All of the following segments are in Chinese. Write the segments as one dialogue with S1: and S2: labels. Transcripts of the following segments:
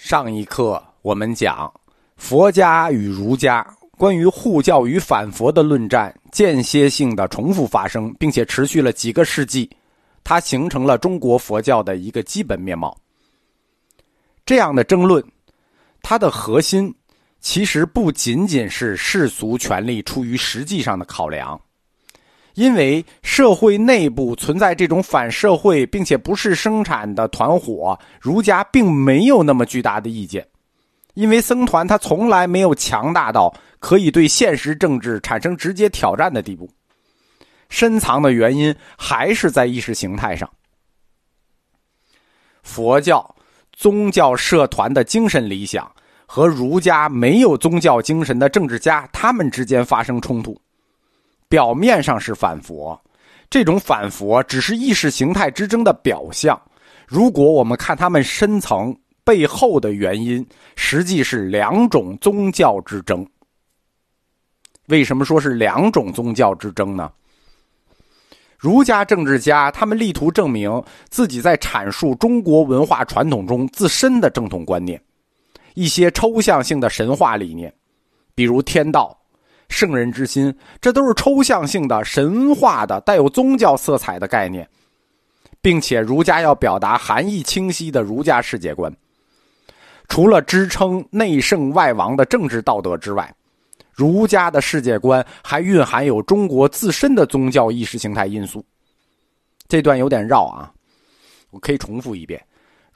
S1: 上一课我们讲佛家与儒家关于护教与反佛的论战，间歇性的重复发生，并且持续了几个世纪，它形成了中国佛教的一个基本面貌。这样的争论，它的核心其实不仅仅是世俗权力出于实际上的考量。因为社会内部存在这种反社会并且不是生产的团伙，儒家并没有那么巨大的意见，因为僧团他从来没有强大到可以对现实政治产生直接挑战的地步。深藏的原因还是在意识形态上。佛教宗教社团的精神理想和儒家没有宗教精神的政治家，他们之间发生冲突。表面上是反佛，这种反佛只是意识形态之争的表象。如果我们看他们深层背后的原因，实际是两种宗教之争。为什么说是两种宗教之争呢？儒家政治家他们力图证明自己在阐述中国文化传统中自身的正统观念，一些抽象性的神话理念，比如天道。圣人之心，这都是抽象性的、神话的、带有宗教色彩的概念，并且儒家要表达含义清晰的儒家世界观。除了支撑内圣外王的政治道德之外，儒家的世界观还蕴含有中国自身的宗教意识形态因素。这段有点绕啊，我可以重复一遍。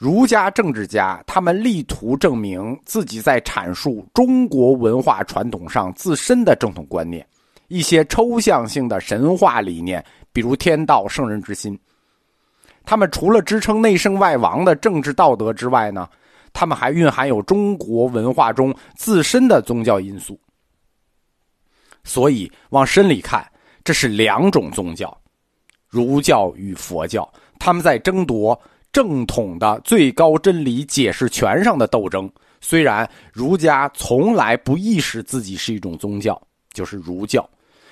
S1: 儒家政治家，他们力图证明自己在阐述中国文化传统上自身的正统观念，一些抽象性的神话理念，比如天道、圣人之心。他们除了支撑内圣外王的政治道德之外呢，他们还蕴含有中国文化中自身的宗教因素。所以往深里看，这是两种宗教，儒教与佛教，他们在争夺。正统的最高真理解释权上的斗争，虽然儒家从来不意识自己是一种宗教，就是儒教，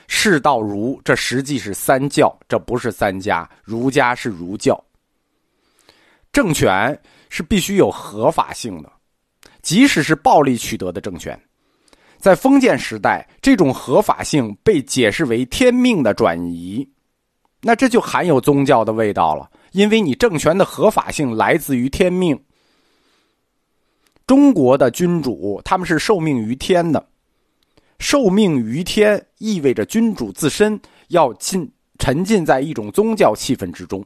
S1: 世道儒，这实际是三教，这不是三家，儒家是儒教。政权是必须有合法性的，即使是暴力取得的政权，在封建时代，这种合法性被解释为天命的转移，那这就含有宗教的味道了。因为你政权的合法性来自于天命，中国的君主他们是受命于天的，受命于天意味着君主自身要浸沉浸在一种宗教气氛之中，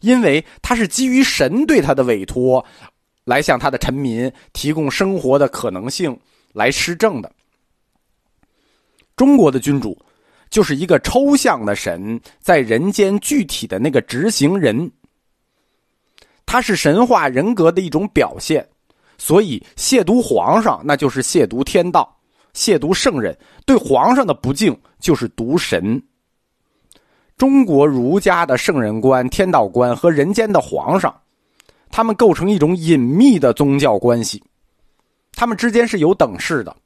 S1: 因为他是基于神对他的委托，来向他的臣民提供生活的可能性来施政的。中国的君主。就是一个抽象的神在人间具体的那个执行人，他是神话人格的一种表现，所以亵渎皇上那就是亵渎天道，亵渎圣人，对皇上的不敬就是渎神。中国儒家的圣人观、天道观和人间的皇上，他们构成一种隐秘的宗教关系，他们之间是有等式的，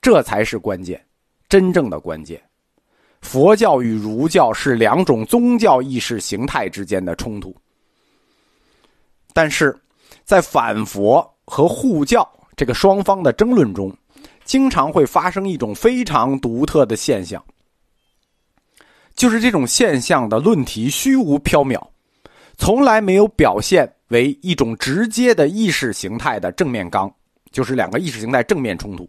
S1: 这才是关键。真正的关键，佛教与儒教是两种宗教意识形态之间的冲突。但是，在反佛和护教这个双方的争论中，经常会发生一种非常独特的现象，就是这种现象的论题虚无缥缈，从来没有表现为一种直接的意识形态的正面刚，就是两个意识形态正面冲突，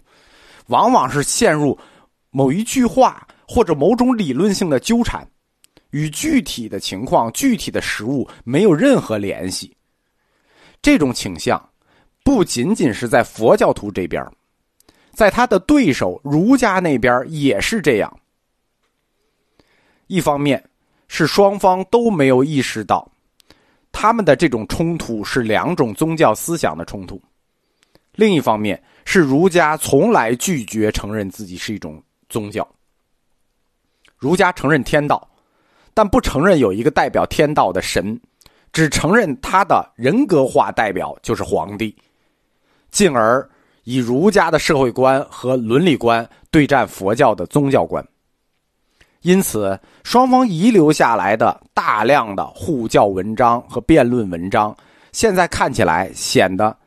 S1: 往往是陷入。某一句话或者某种理论性的纠缠，与具体的情况、具体的实物没有任何联系。这种倾向不仅仅是在佛教徒这边，在他的对手儒家那边也是这样。一方面是双方都没有意识到，他们的这种冲突是两种宗教思想的冲突；另一方面是儒家从来拒绝承认自己是一种。宗教，儒家承认天道，但不承认有一个代表天道的神，只承认他的人格化代表就是皇帝，进而以儒家的社会观和伦理观对战佛教的宗教观。因此，双方遗留下来的大量的护教文章和辩论文章，现在看起来显得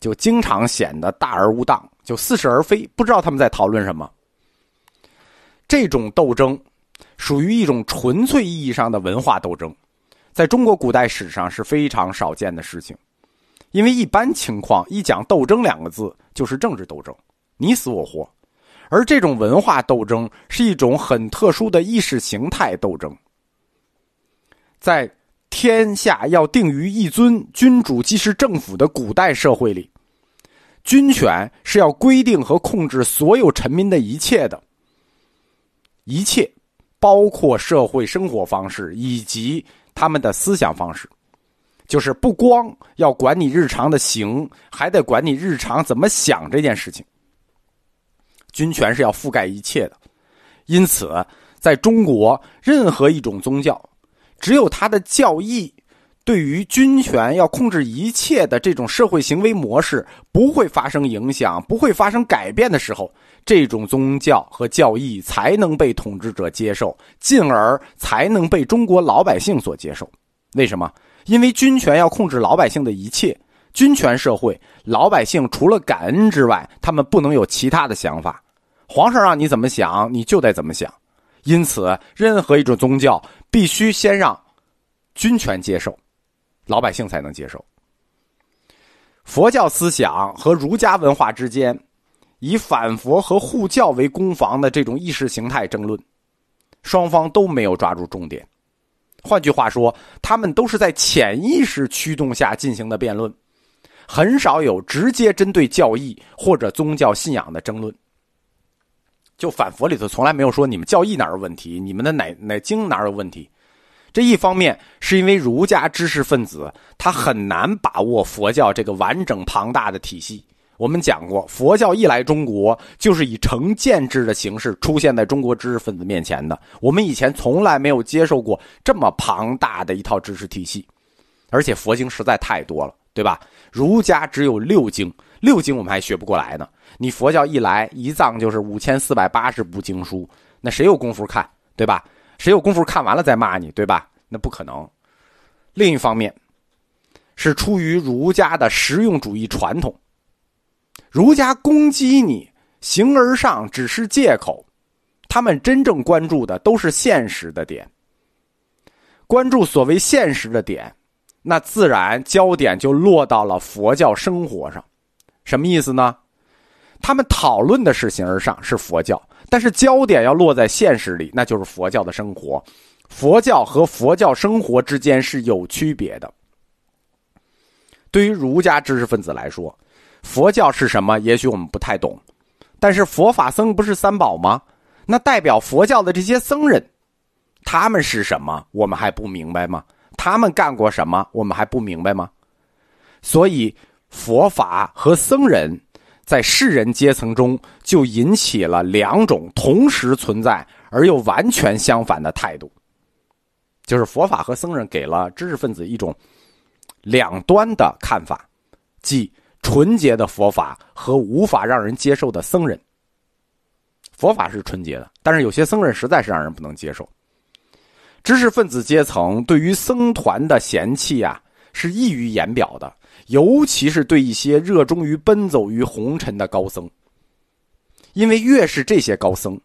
S1: 就经常显得大而无当，就似是而非，不知道他们在讨论什么。这种斗争属于一种纯粹意义上的文化斗争，在中国古代史上是非常少见的事情。因为一般情况，一讲斗争两个字就是政治斗争，你死我活；而这种文化斗争是一种很特殊的意识形态斗争。在天下要定于一尊，君主即是政府的古代社会里，军权是要规定和控制所有臣民的一切的，一切，包括社会生活方式以及他们的思想方式。就是不光要管你日常的行，还得管你日常怎么想这件事情。军权是要覆盖一切的，因此，在中国，任何一种宗教，只有它的教义对于军权要控制一切的这种社会行为模式不会发生影响、不会发生改变的时候，这种宗教和教义才能被统治者接受，进而才能被中国老百姓所接受。为什么？因为军权要控制老百姓的一切，军权社会，老百姓除了感恩之外，他们不能有其他的想法。皇上让你怎么想，你就得怎么想。因此，任何一种宗教必须先让军权接受，老百姓才能接受。佛教思想和儒家文化之间，以反佛和护教为攻防的这种意识形态争论，双方都没有抓住重点。换句话说，他们都是在潜意识驱动下进行的辩论，很少有直接针对教义或者宗教信仰的争论。就反佛里头从来没有说你们教义哪有问题，你们的哪哪经哪有问题。这一方面是因为儒家知识分子他很难把握佛教这个完整庞大的体系。我们讲过，佛教一来中国，就是以成见制的形式出现在中国知识分子面前的。我们以前从来没有接受过这么庞大的一套知识体系，而且佛经实在太多了，对吧？儒家只有六经，六经我们还学不过来呢。你佛教一来，一藏就是五千四百八十部经书，那谁有功夫看，对吧？谁有功夫看完了再骂你，对吧？那不可能。另一方面，是出于儒家的实用主义传统。儒家攻击你，形而上只是借口，他们真正关注的都是现实的点。关注所谓现实的点，那自然焦点就落到了佛教生活上。什么意思呢？他们讨论的是形而上，是佛教，但是焦点要落在现实里，那就是佛教的生活。佛教和佛教生活之间是有区别的。对于儒家知识分子来说。佛教是什么？也许我们不太懂，但是佛法僧不是三宝吗？那代表佛教的这些僧人，他们是什么？我们还不明白吗？他们干过什么？我们还不明白吗？所以，佛法和僧人在世人阶层中就引起了两种同时存在而又完全相反的态度，就是佛法和僧人给了知识分子一种两端的看法，即。纯洁的佛法和无法让人接受的僧人。佛法是纯洁的，但是有些僧人实在是让人不能接受。知识分子阶层对于僧团的嫌弃啊，是溢于言表的，尤其是对一些热衷于奔走于红尘的高僧。因为越是这些高僧，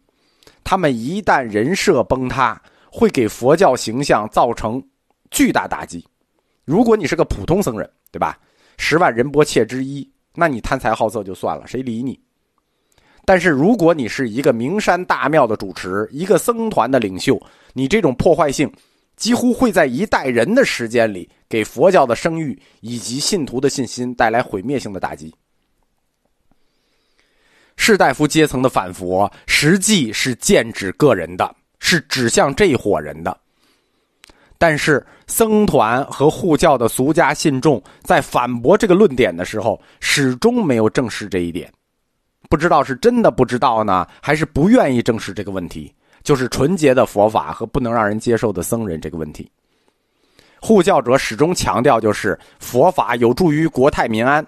S1: 他们一旦人设崩塌，会给佛教形象造成巨大打击。如果你是个普通僧人，对吧？十万人波切之一，那你贪财好色就算了，谁理你？但是如果你是一个名山大庙的主持，一个僧团的领袖，你这种破坏性，几乎会在一代人的时间里，给佛教的声誉以及信徒的信心带来毁灭性的打击。士大夫阶层的反佛，实际是剑指个人的，是指向这伙人的。但是僧团和护教的俗家信众在反驳这个论点的时候，始终没有正视这一点。不知道是真的不知道呢，还是不愿意正视这个问题，就是纯洁的佛法和不能让人接受的僧人这个问题。护教者始终强调，就是佛法有助于国泰民安。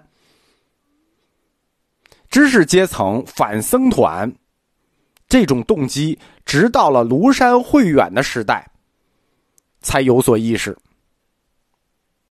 S1: 知识阶层反僧团这种动机，直到了庐山慧远的时代。才有所意识。